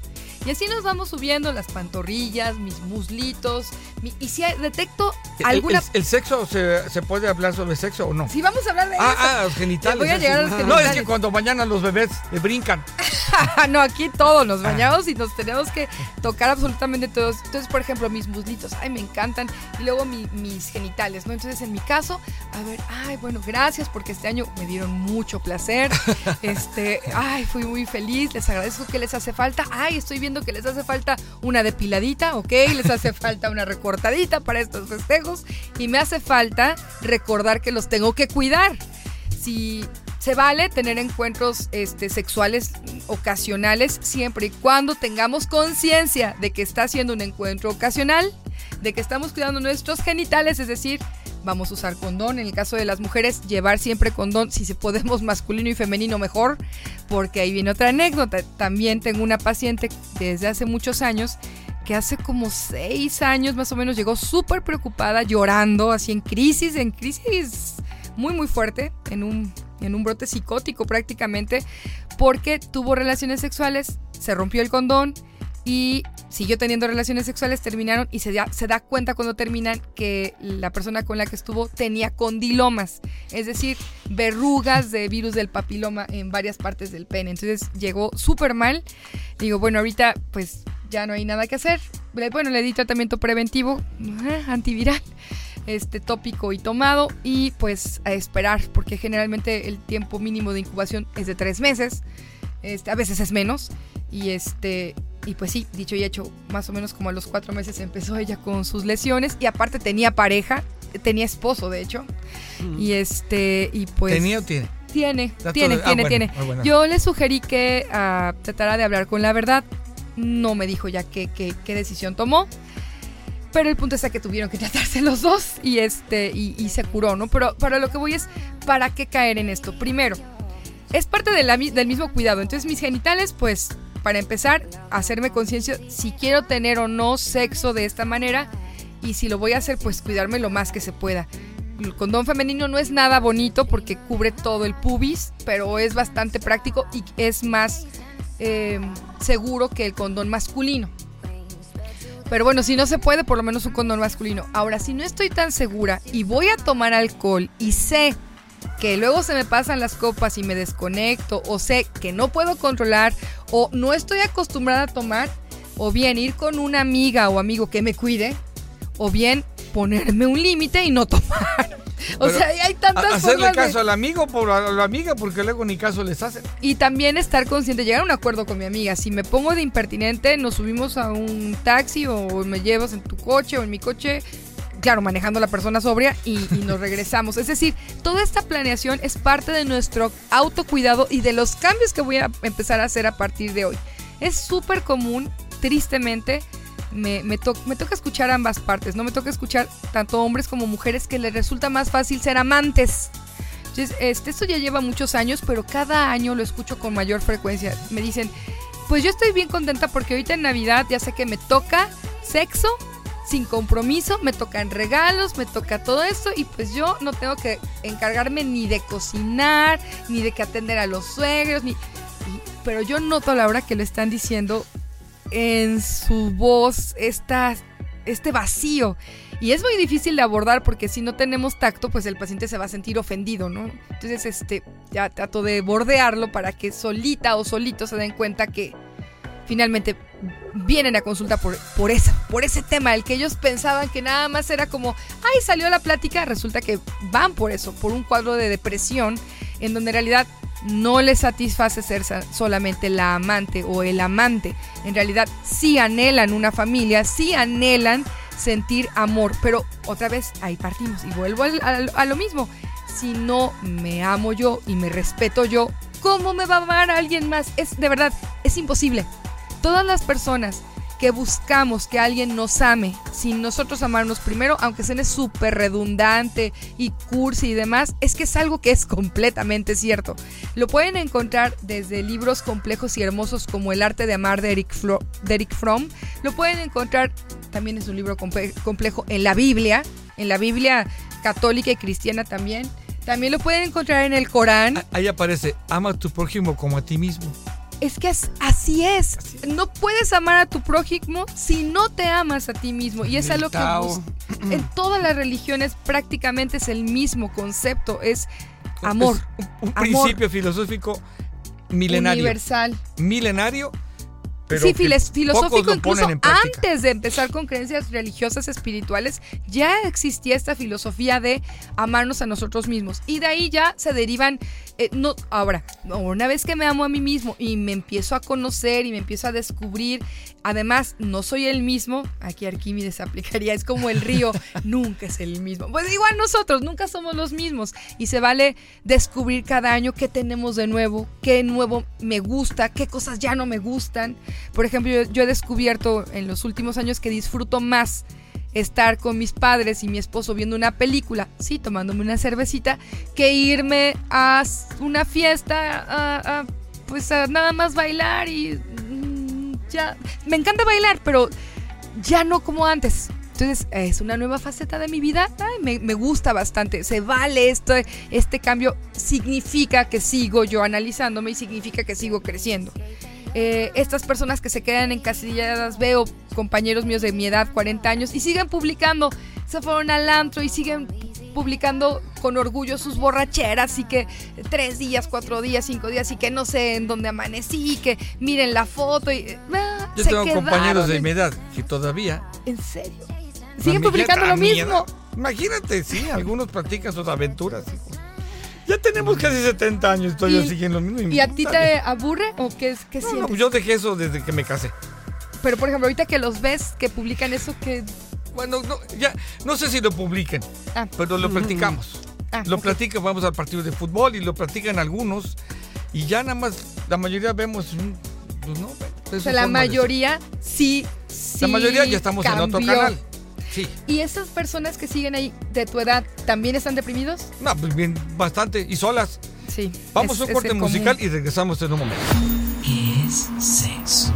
Y así nos vamos subiendo las pantorrillas, mis muslitos. mi- y si detecto alguna. El, el sexo, se, se puede hablar sobre sexo o no? si vamos a hablar de Ah, eso. ah, los genitales. voy a llegar a los No, es genitales. que cuando mañana los bebés eh, brincan. no, aquí todos Ah. nos bañamos y nos tenemos que tocar absolutamente todos. Entonces, por ejemplo, mis muslitos, ay, me encantan. Y luego mi- mis genitales, ¿no? Entonces, en mi caso, a ver, ay, bueno, gracias porque este año me dieron mucho placer. Este, ay, fui muy feliz, les agradezco que les hace falta. Ay, estoy viendo que les hace falta una depiladita, ok, les hace falta una recortadita para estos festejos. Y me hace falta recordar que los tengo que cuidar si se vale tener encuentros este, sexuales ocasionales siempre y cuando tengamos conciencia de que está siendo un encuentro ocasional, de que estamos cuidando nuestros genitales, es decir, vamos a usar condón. En el caso de las mujeres, llevar siempre condón, si se podemos masculino y femenino mejor, porque ahí viene otra anécdota. También tengo una paciente desde hace muchos años que hace como seis años más o menos llegó súper preocupada, llorando, así en crisis, en crisis muy muy fuerte, en un, en un brote psicótico prácticamente, porque tuvo relaciones sexuales, se rompió el condón y siguió teniendo relaciones sexuales, terminaron y se da, se da cuenta cuando terminan que la persona con la que estuvo tenía condilomas, es decir, verrugas de virus del papiloma en varias partes del pene. Entonces llegó súper mal. Digo, bueno, ahorita pues ya no hay nada que hacer. Bueno, le di tratamiento preventivo, ajá, antiviral, este tópico y tomado y pues a esperar, porque generalmente el tiempo mínimo de incubación es de tres meses, este, a veces es menos y este y pues sí, dicho y hecho, más o menos como a los cuatro meses empezó ella con sus lesiones y aparte tenía pareja, tenía esposo de hecho y este y pues ¿Tenía o tiene? tiene, tiene, ah, tiene, bueno, tiene. ah, bueno. Yo le sugerí que ah, tratara de hablar con la verdad. No me dijo ya qué, qué, qué decisión tomó. Pero el punto es que tuvieron que tratarse los dos y este y, y se curó, ¿no? Pero para lo que voy es, ¿para qué caer en esto? Primero, es parte de la mi- del mismo cuidado. Entonces mis genitales, pues, para empezar, hacerme conciencia si quiero tener o no sexo de esta manera y si lo voy a hacer, pues cuidarme lo más que se pueda. El condón femenino no es nada bonito porque cubre todo el pubis, pero es bastante práctico y es más eh, seguro que el condón masculino. Pero bueno, si no se puede, por lo menos un condón masculino. Ahora, si no estoy tan segura y voy a tomar alcohol y sé que luego se me pasan las copas y me desconecto, o sé que no puedo controlar, o no estoy acostumbrada a tomar, o bien ir con una amiga o amigo que me cuide, o bien ponerme un límite y no tomar. O Pero sea, hay tantas A- Hacerle formas de- caso al amigo por a la amiga porque luego ni caso les hacen. y también estar consciente, llegar a un acuerdo con mi amiga. Si me pongo de impertinente, nos subimos a un taxi o me llevas en tu coche o en mi coche, claro, manejando la persona sobria y, y nos regresamos. Es decir, toda esta planeación es parte de nuestro autocuidado y de los cambios que voy a empezar a hacer a partir de hoy. Es súper común, tristemente, me, me, to- me toca escuchar ambas partes, no me toca escuchar tanto hombres como mujeres que les resulta más fácil ser amantes. Este, esto ya lleva muchos años, pero cada año lo escucho con mayor frecuencia. Me dicen, pues yo estoy bien contenta porque ahorita en Navidad ya sé que me toca sexo sin compromiso, me tocan regalos, me toca todo esto y pues yo no tengo que encargarme ni de cocinar, ni de que atender a los suegros, ni... pero yo noto a la hora que lo están diciendo en su voz esta, este vacío. Y es muy difícil de abordar porque si no tenemos tacto, pues el paciente se va a sentir ofendido, ¿no? Entonces, este, ya trato de bordearlo para que solita o solito se den cuenta que finalmente vienen a consulta por, por, esa, por ese tema, el que ellos pensaban que nada más era como, ay, salió la plática, resulta que van por eso, por un cuadro de depresión, en donde en realidad no les satisface ser solamente la amante o el amante. En realidad sí anhelan una familia, sí anhelan sentir amor, pero otra vez ahí partimos y vuelvo al- a, lo mismo. Si no me amo yo y me respeto yo, ¿cómo me va a amar alguien más? Es de verdad, es imposible. Todas las personas que buscamos que alguien nos ame sin nosotros amarnos primero, aunque suene súper redundante y cursi y demás, es que es algo que es completamente cierto. Lo pueden encontrar desde libros complejos y hermosos como El arte de amar de Eric, de Eric Fromm. Lo pueden encontrar, también es un libro comple- complejo, en la Biblia, en la Biblia católica y cristiana también. También lo pueden encontrar en el Corán. Ah, Ahí aparece, ama a tu prójimo como a ti mismo. Es que es- así es. No puedes amar a tu prójimo si no te amas a ti mismo. Y es El algo que Tao. en todas las religiones prácticamente es el mismo concepto. Es amor. Es un, un Amor. principio filosófico milenario. Universal. Milenario, pero sí, filosófico lo incluso antes de empezar con creencias religiosas espirituales, ya existía esta filosofía de amarnos a nosotros mismos. Y de ahí ya se derivan, eh, no, ahora, una vez que me amo a mí mismo y me empiezo a conocer y me empiezo a descubrir, además no soy el mismo, aquí Arquímedes aplicaría, es como el río, nunca es el mismo. Pues igual nosotros, nunca somos los mismos. Y se vale descubrir cada año qué tenemos de nuevo, qué nuevo me gusta, qué cosas ya no me gustan. Por ejemplo, yo, he descubierto en los últimos años que disfruto más estar con mis padres y mi esposo viendo una película, sí, tomándome una cervecita, que irme a una fiesta, pues a nada más bailar y mm, ya. Me encanta bailar, pero ya no como antes. Entonces, es una nueva faceta de mi vida. Me, me gusta bastante. Se vale esto, este cambio. Significa que sigo yo analizándome y significa que sigo creciendo. Eh, estas personas que se quedan encasilladas, veo compañeros míos de mi edad, 40 años, y siguen publicando. Se fueron al antro y siguen publicando con orgullo sus borracheras y que tres días, cuatro días, cinco días y que no sé en dónde amanecí, que miren la foto y... ah, Yo se tengo quedaron compañeros de mi edad que todavía ¿En serio? Siguen publicando lo mi mismo. Imagínate, sí, algunos practican sus aventuras. Ya tenemos casi 70 años y todavía ¿Y- siguen lo mismo. ¿Y a ti te aburre o qué, es- qué No, no, sientes? pues yo dejé eso desde que me casé. Pero por ejemplo, ahorita que los ves, que publican eso, que... Bueno, no, ya, no sé si lo publiquen, Ah, pero lo practicamos. ah, Lo ok. platican, vamos al partido de fútbol y lo practican algunos. Y ya nada más, la mayoría vemos. mm, Pues no, O sea, la mayoría sí, sí La mayoría ya estamos en otro cambió. canal. Sí. ¿Y esas personas que siguen ahí de tu edad también están deprimidos? No, pues bien, bastante. Y solas. Sí. Vamos es- a un corte común. musical y regresamos en un momento. ¿Qué es sexo?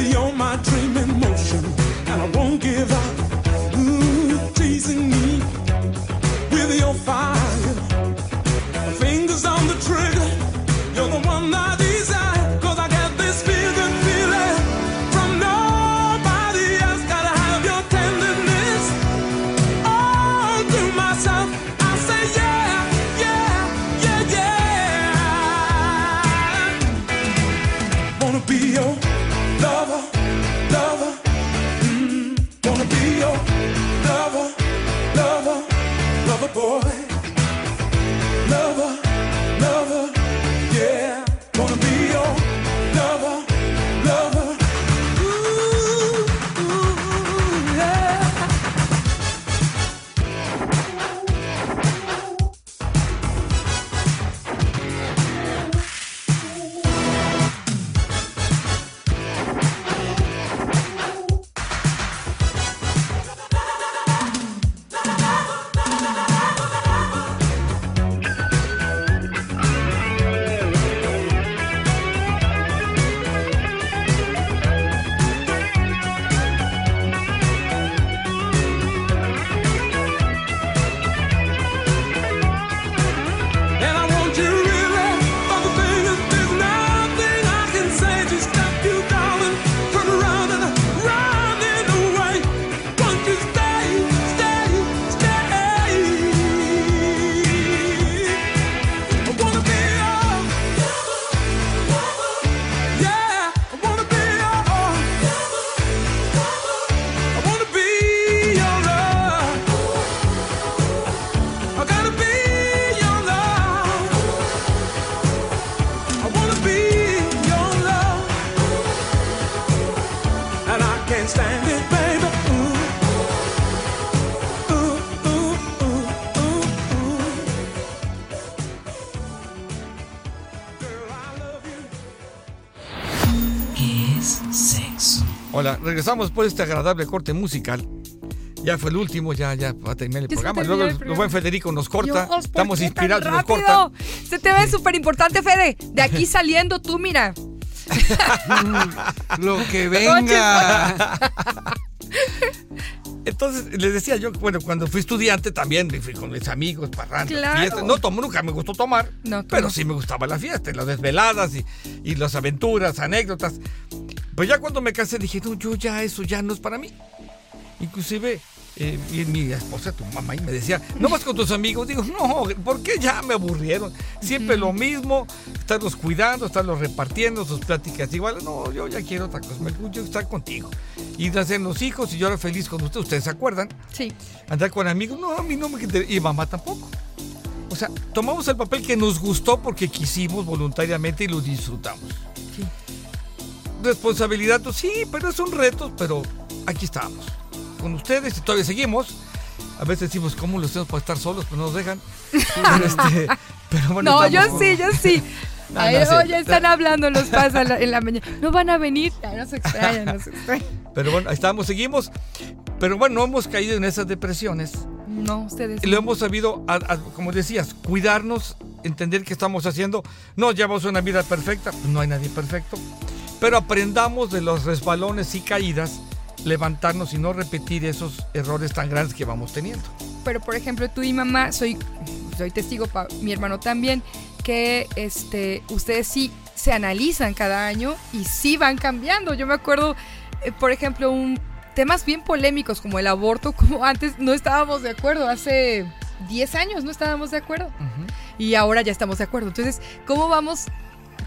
Baby, you're my dream in motion, and I won't give up. Regresamos por este agradable corte musical. Ya fue el último, ya, ya va a terminar el programa. Luego el buen Federico nos corta. Dios, ¿por Estamos qué tan inspirados, nos corta. Se te ve súper importante, Fede. De aquí saliendo tú, mira. Lo que venga. Entonces, les decía yo, bueno, cuando fui estudiante también fui con mis amigos, parrandas, Claro. fiestas. No tomo, nunca me gustó tomar, No, pero sí me gustaba la fiesta, las desveladas y, y las aventuras, anécdotas. Pues ya cuando me casé dije, no, yo ya eso ya no es para mí. Inclusive, eh, y mi esposa, tu mamá, y me decía, ¿no vas con tus amigos? Digo, no, ¿por qué ya me aburrieron? Siempre lo mismo, estarlos cuidando, estarlos repartiendo, sus pláticas igual. No, yo ya quiero otra cosa, me gusta estar contigo. Y nacer los hijos y yo era feliz con ustedes, ¿ustedes se acuerdan? Sí. Andar con amigos, no, a mí no me interesa. Y mamá tampoco. O sea, tomamos el papel que nos gustó porque quisimos voluntariamente y lo disfrutamos. Responsabilidad, pues sí, pero es un reto, pero aquí estamos. Con ustedes y todavía seguimos. A veces decimos, ¿cómo lo hacemos para estar solos? Pues no nos dejan. Pero, este, pero bueno, No, yo estamos- sí, yo sí. No, Ay, no, sí. oye, están hablando los pasa en la, mañana. No van a venir. Ay, no se extrañan, no se extrañan. Pero bueno, ahí estamos, seguimos. Pero bueno, no hemos caído en esas depresiones. No, ustedes. Y lo hemos sabido, a- a- como decías, cuidarnos, entender que estamos haciendo. No llevamos una vida perfecta, pues no hay nadie perfecto. Pero aprendamos de los resbalones y caídas, levantarnos y no repetir esos errores tan grandes que vamos teniendo. Pero por ejemplo, tú y mamá, soy, soy testigo, mi hermano también, que este, ustedes sí se analizan cada año y sí van cambiando. Yo me acuerdo, eh, por ejemplo, un, temas bien polémicos como el aborto, como antes no estábamos de acuerdo, hace 10 años no estábamos de acuerdo y ahora ya estamos de acuerdo. Entonces, ¿cómo vamos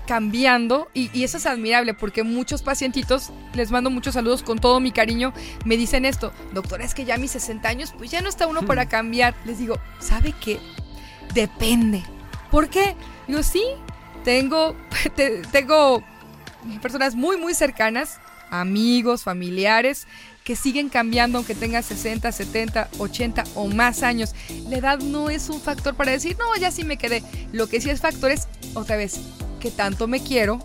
cambiando? Y, y eso es admirable porque muchos pacientitos, les mando muchos saludos con todo mi cariño, me dicen esto, doctora, es que ya a mis 60 años, pues ya no está uno para cambiar. Les digo, ¿sabe qué? Depende. ¿Por qué? Digo, sí, tengo, te- tengo personas muy, muy cercanas, amigos, familiares, que siguen cambiando aunque tengan 60, 70, 80 o más años. La edad no es un factor para decir, no, ya sí me quedé. Lo que sí es factor es, otra vez, que tanto me quiero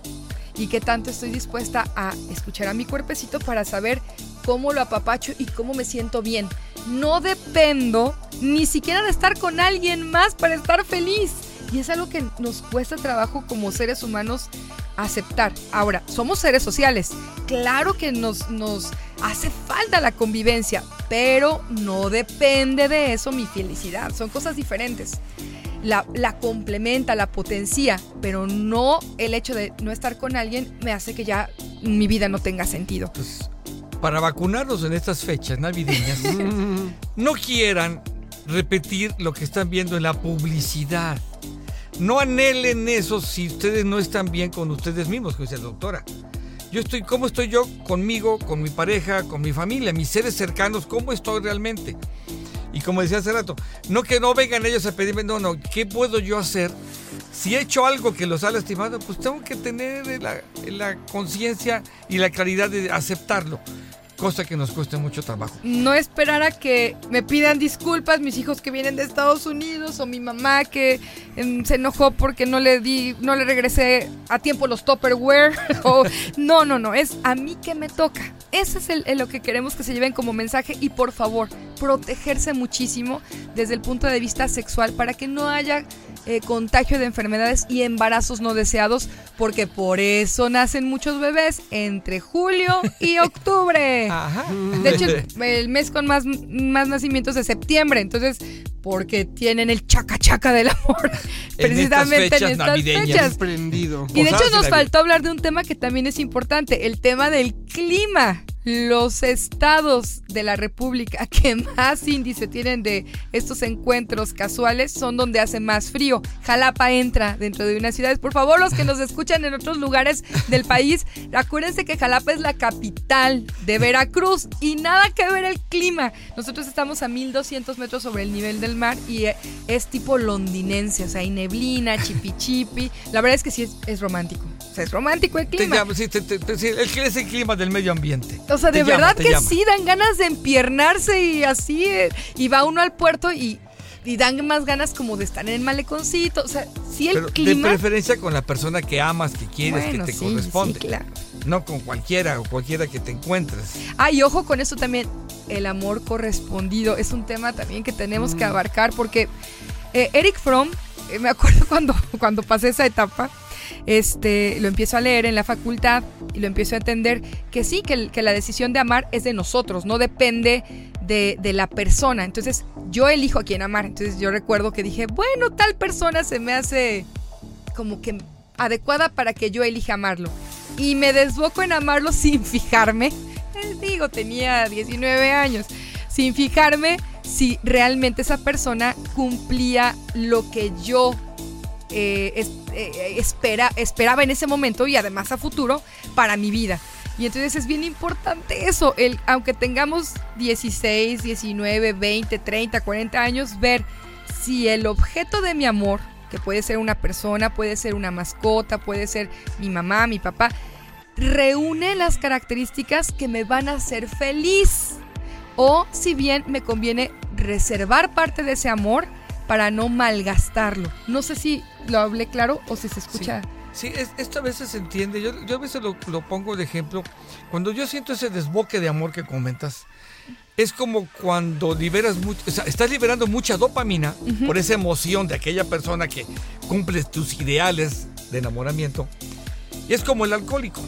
y que tanto estoy dispuesta a escuchar a mi cuerpecito para saber cómo lo apapacho y cómo me siento bien. No dependo ni siquiera de estar con alguien más para estar feliz. Y es algo que nos cuesta trabajo como seres humanos aceptar. Ahora, somos seres sociales. Claro que nos, nos hace falta la convivencia, pero no depende de eso mi felicidad. Son cosas diferentes. La, la complementa, la potencia, pero no el hecho de no estar con alguien me hace que ya mi vida no tenga sentido. Pues, para vacunarnos en estas fechas navideñas, no quieran repetir lo que están viendo en la publicidad. No anhelen eso si ustedes no están bien con ustedes mismos, como dice la doctora. Yo estoy, ¿cómo estoy yo conmigo, con mi pareja, con mi familia, mis seres cercanos? ¿Cómo estoy realmente? Y como decía hace rato, no que no vengan ellos a pedirme, no, no, ¿qué puedo yo hacer? Si he hecho algo que los ha lastimado, pues tengo que tener la, conciencia y la claridad de aceptarlo, cosa que nos cuesta mucho trabajo. no esperar a que me pidan disculpas mis hijos que vienen de Estados Unidos o mi mamá que em, se enojó porque no le di, no le regresé a tiempo los Tupperware. o, no, no, no, es a mí que me toca. Ese es el lo que queremos que se lleven como mensaje y por favor, protegerse muchísimo desde el punto de vista sexual para que no haya eh, contagio de enfermedades y embarazos no deseados, porque por eso nacen muchos bebés entre julio y octubre. Ajá. De hecho, el, el mes con más, más nacimientos es septiembre, entonces, porque tienen el chaca chaca del amor, precisamente fechas en estas fechas. Prendido. Y de hecho nos faltó hablar de un tema que también es importante, el tema del clima. Los estados de la República que más índice tienen de estos encuentros casuales son donde hace más frío. Jalapa entra dentro de unas ciudades. Por favor, los que nos escuchan en otros lugares del país, acuérdense que Jalapa es la capital de Veracruz y nada que ver el clima. Nosotros estamos a 1200 metros sobre el nivel del mar y eh, es tipo londinense, o sea, hay neblina, chipi chipi. La verdad es que sí es, es romántico. Sea, es romántico el Te clima. llama- sí, te- te- te- sí, el es el clima del medio ambiente. O sea, Te de llama, verdad te que llama. sí, dan ganas de empiernarse y así, eh, y va uno al puerto y, y dan más ganas como de estar en el maleconcito. O sea, sí el Pero de clima... preferencia con la persona que amas, que quieres, Bueno, que te sí, corresponde. sí, claro. no con cualquiera o cualquiera que te encuentres. Ah, y ojo con eso también, el amor correspondido es un tema también que tenemos que abarcar porque eh, Eric Fromm, eh, me acuerdo cuando, cuando pasé esa etapa, este, lo empiezo a leer en la facultad y lo empiezo a entender que sí, que, la decisión de amar es de nosotros, no depende de, de la persona. Entonces yo elijo a quién amar. Entonces yo recuerdo que dije, bueno, tal persona se me hace como que adecuada para que yo elija amarlo. Y me desboco en amarlo sin fijarme. Eh, digo, tenía 19 años. Sin fijarme si realmente esa persona cumplía lo que yo eh, eh, espera, esperaba en ese momento y además a futuro para mi vida. Y entonces es bien importante eso, el, aunque tengamos 16, 19, 20, 30, 40 años, ver si el objeto de mi amor, que puede ser una persona, puede ser una mascota, puede ser mi mamá, mi papá, reúne las características que me van a hacer feliz. O si bien me conviene reservar parte de ese amor para no malgastarlo. No sé si lo hablé claro o si se escucha. Sí, es- esto a veces se entiende. Yo, yo a veces lo, lo pongo de ejemplo. Cuando yo siento ese desboque de amor que comentas, es como cuando liberas mucho, o sea, estás liberando mucha dopamina por esa emoción de aquella persona que cumple tus ideales de enamoramiento. Y es como el alcohólico.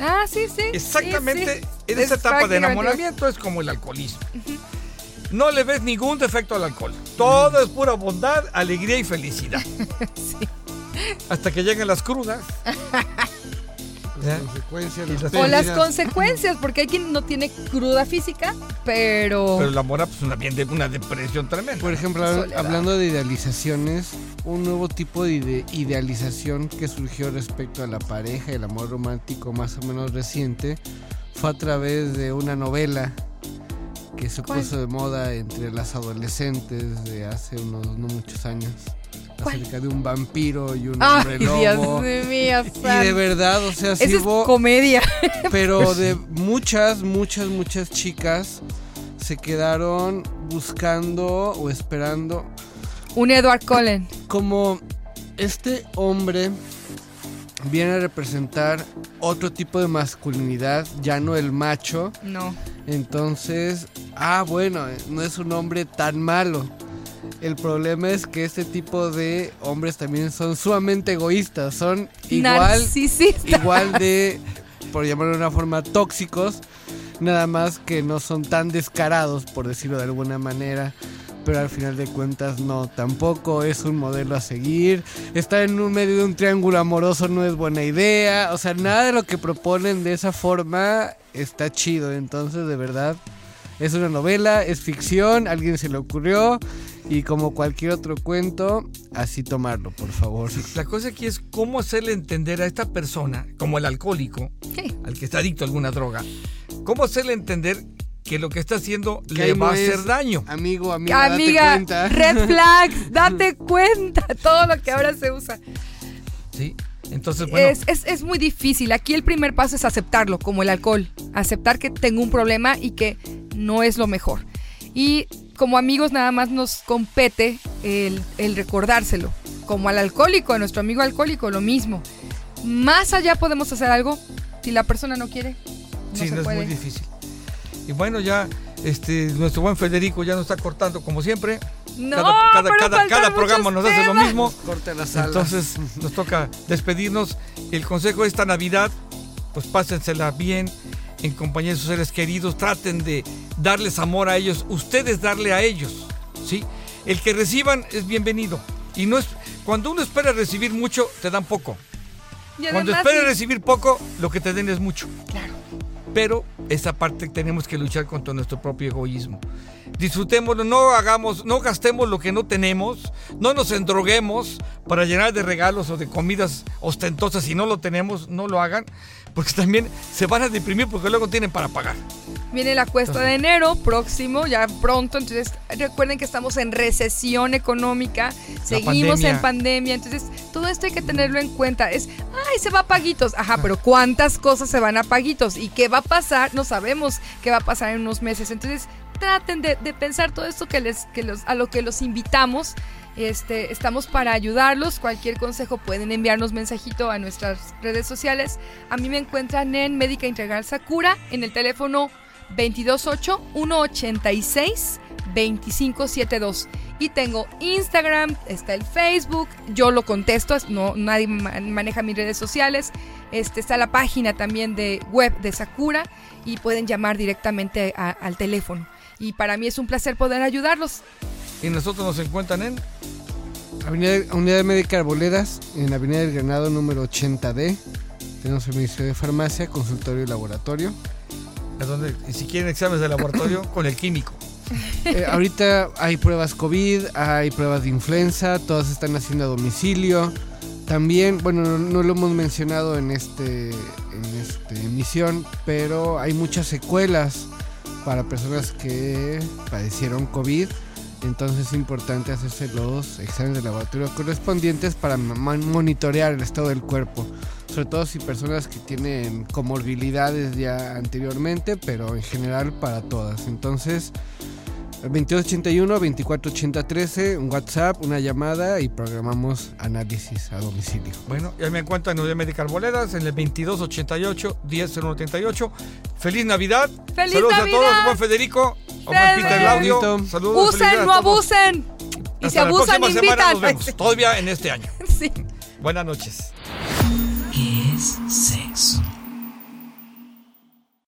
Ah, sí, sí. Exactamente sí, sí. en esa Es etapa de enamoramiento es como el alcoholismo. No le ves ningún defecto al alcohol. Todo es pura bondad, alegría y felicidad. Hasta que llegan las crudas. Las consecuencias, Y las las- O las consecuencias, porque hay quien no tiene cruda física, pero... Pero el amor pues una bien de una depresión tremenda. Por ejemplo, Soledad. hablando de idealizaciones, un nuevo tipo de ide- idealización que surgió respecto a la pareja, el amor romántico más o menos reciente, fue a través de una novela que se ¿Cuál? puso de moda entre las adolescentes de hace unos no muchos años, ¿Cuál? acerca de un vampiro y un Ay, hombre Dios lobo. mío, Y de verdad, o sea, sí Esa es hubo, comedia. pero de muchas, muchas, muchas chicas se quedaron buscando o esperando Un Edward Cullen. como este hombre viene a representar otro tipo de masculinidad, ya no el macho, No. entonces, ah, bueno, no es un hombre tan malo. El problema es que este tipo de hombres también son sumamente egoístas, son igual, igual de, por llamarlo de una forma, tóxicos, nada más que no son tan descarados, por decirlo de alguna manera. Pero al final de cuentas no, tampoco es un modelo a seguir. Estar en un medio de un triángulo amoroso no es buena idea. O sea, nada de lo que proponen de esa forma está chido. Entonces, de verdad, es una novela, es ficción, a alguien se le ocurrió. Y como cualquier otro cuento, así tomarlo, por favor. La cosa aquí es cómo hacerle entender a esta persona, como el alcohólico, al que está adicto a alguna droga, cómo hacerle entender que lo que está haciendo Que le va no a hacer es- daño. Amigo, amiga, Amiga, date cuenta. red flags, date cuenta, todo lo que ahora se usa. ¿sí? Entonces, bueno, Es, es, es muy difícil. Aquí el primer paso es aceptarlo, como el alcohol. Aceptar que tengo un problema y que no es lo mejor. Y como amigos nada más nos compete el, el recordárselo. Como al alcohólico, a nuestro amigo alcohólico, lo mismo. Más allá podemos hacer algo si la persona no quiere. No sí, se no es muy difícil. Y bueno, ya este, nuestro buen Federico ya nos está cortando como siempre. No, cada cada, pero cada, programa nos hace lo mismo. Corta la sala. Entonces nos toca despedirnos. El consejo de esta Navidad, pues pásensela bien en compañía de sus seres queridos. Traten de darles amor a ellos, ustedes darle a ellos. ¿sí? El que reciban es bienvenido. Y no es cuando uno espera recibir mucho, te dan poco. Y Cuando esperas sí, recibir poco, lo que te den es mucho. Claro. Pero esa parte tenemos que luchar contra nuestro propio egoísmo. Disfrutémoslo, no hagamos, no gastemos lo que no tenemos, no nos endroguemos para llenar de regalos o de comidas ostentosas. Si no lo tenemos, no lo hagan, porque también se van a deprimir porque luego tienen para pagar. Viene la cuesta de enero próximo, ya pronto. Entonces, recuerden que estamos en recesión económica, seguimos pandemia. en pandemia. Entonces, todo esto hay que tenerlo en cuenta. Es, ay, se va a paguitos. Ajá, pero ¿cuántas cosas se van a paguitos? ¿Y qué va a pasar? No sabemos qué va a pasar en unos meses. Entonces, traten de, de pensar todo esto que les, que los, a lo que los invitamos Este, estamos para ayudarlos. Cualquier consejo pueden enviarnos mensajito a nuestras redes sociales. A mí me encuentran en Médica Integral Sakura en el teléfono 228-186-2572. Y tengo Instagram, está el Facebook, yo lo contesto, es- no, nadie ma- maneja mis redes sociales. Este, está la página también de web de Sakura y pueden llamar directamente al teléfono. Y para mí es un placer poder ayudarlos. Y nosotros nos encuentran en Avenida, Unidad Médica Arboledas, en la Avenida del Granado número 80D. Tenemos servicio de farmacia, consultorio y laboratorio. a donde, y si quieren exámenes de laboratorio, con el químico. Eh, ahorita hay pruebas COVID, hay pruebas de influenza, todas están haciendo a domicilio. También, bueno, no, no lo hemos mencionado en este en esta emisión, pero hay muchas secuelas para personas que padecieron COVID. Entonces es importante hacerse los exámenes de laboratorio correspondientes para monitorear el estado del cuerpo. Sobre todo si personas que tienen comorbilidades ya anteriormente, pero en general para todas. Entonces, 2281-2480-13, un WhatsApp, una llamada y programamos análisis a domicilio. Bueno, ya me encuentran en Unidad Médica Arboledas en el 2288-100138. ¡Feliz Navidad! ¡Feliz Saludos Navidad! a todos, buen Federico, a buen Fede. Peter Laudio. Benito. Saludos, Usen, no a todos. abusen. Y si la abusan, semana invitan. nos vemos, todavía en este año. Sí. Buenas noches. ¿Qué es sexo?